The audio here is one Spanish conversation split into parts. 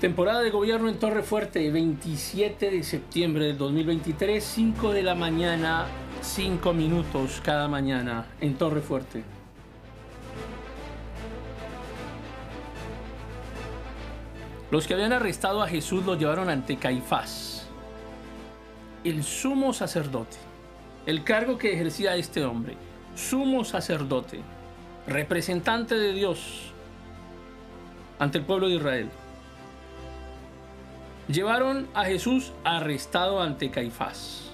Temporada de gobierno en Torre Fuerte, 27 de septiembre del 2023, 5 de la mañana, 5 minutos cada mañana en Torre Fuerte. Los que habían arrestado a Jesús lo llevaron ante Caifás, el sumo sacerdote, el cargo que ejercía este hombre, sumo sacerdote, representante de Dios ante el pueblo de Israel. Llevaron a Jesús arrestado ante Caifás.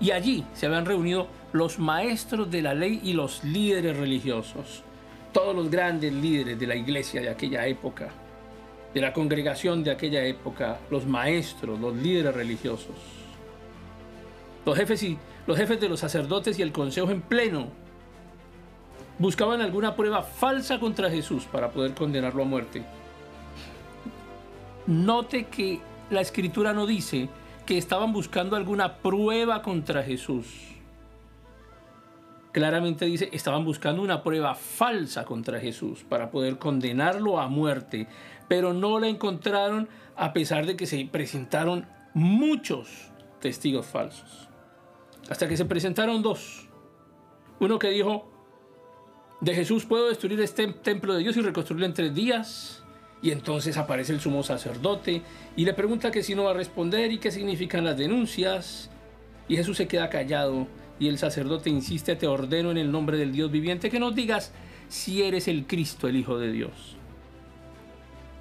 Y allí se habían reunido los maestros de la ley y los líderes religiosos, todos los grandes líderes de la iglesia de aquella época, de la congregación de aquella época, los maestros, los líderes religiosos. Los jefes, y, los jefes de los sacerdotes y el consejo en pleno buscaban alguna prueba falsa contra Jesús para poder condenarlo a muerte. Note que la escritura no dice que estaban buscando alguna prueba contra Jesús. Claramente dice, estaban buscando una prueba falsa contra Jesús para poder condenarlo a muerte, pero no la encontraron a pesar de que se presentaron muchos testigos falsos. Hasta que se presentaron dos. Uno que dijo, de Jesús puedo destruir este templo de Dios y reconstruirlo en tres días. Y entonces aparece el sumo sacerdote y le pregunta que si no va a responder y qué significan las denuncias. Y Jesús se queda callado y el sacerdote insiste, te ordeno en el nombre del Dios viviente que nos digas si eres el Cristo, el Hijo de Dios.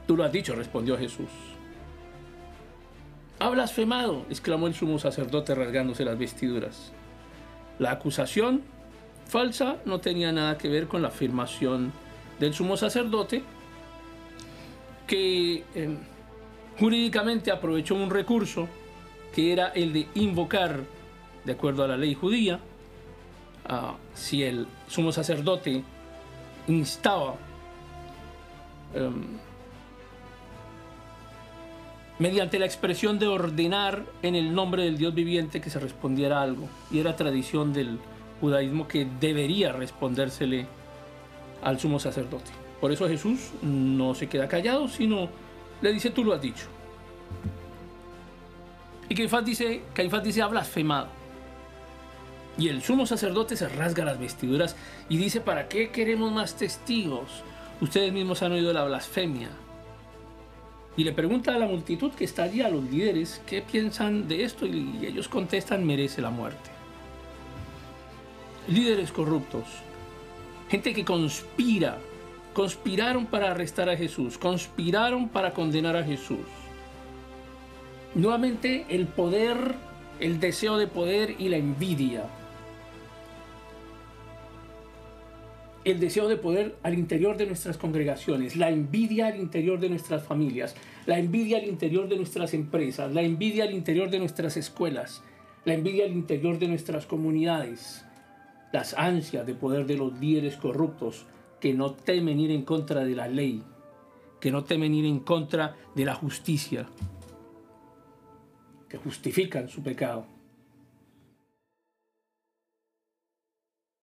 Tú lo has dicho, respondió Jesús. Ha blasfemado, exclamó el sumo sacerdote rasgándose las vestiduras. La acusación falsa no tenía nada que ver con la afirmación del sumo sacerdote, que eh, jurídicamente aprovechó un recurso que era el de invocar, de acuerdo a la ley judía, si el sumo sacerdote instaba em, mediante la expresión de ordenar en el nombre del Dios viviente que se respondiera algo. Y era tradición del judaísmo que debería respondérsele al sumo sacerdote. Por eso Jesús no se queda callado, sino le dice, tú lo has dicho. Y Caifás dice, Caifás dice, ha blasfemado. Y el sumo sacerdote se rasga las vestiduras y dice, ¿para qué queremos más testigos? Ustedes mismos han oído la blasfemia. Y le pregunta a la multitud que está allí, a los líderes, ¿qué piensan de esto? Y ellos contestan, merece la muerte. Líderes corruptos, gente que conspira Conspiraron para arrestar a Jesús, conspiraron para condenar a Jesús. Nuevamente el poder, el deseo de poder y la envidia. El deseo de poder al interior de nuestras congregaciones, la envidia al interior de nuestras familias, la envidia al interior de nuestras empresas, la envidia al interior de nuestras escuelas, la envidia al interior de nuestras comunidades, las ansias de poder de los líderes corruptos, que no temen ir en contra de la ley, que no temen ir en contra de la justicia, que justifican su pecado.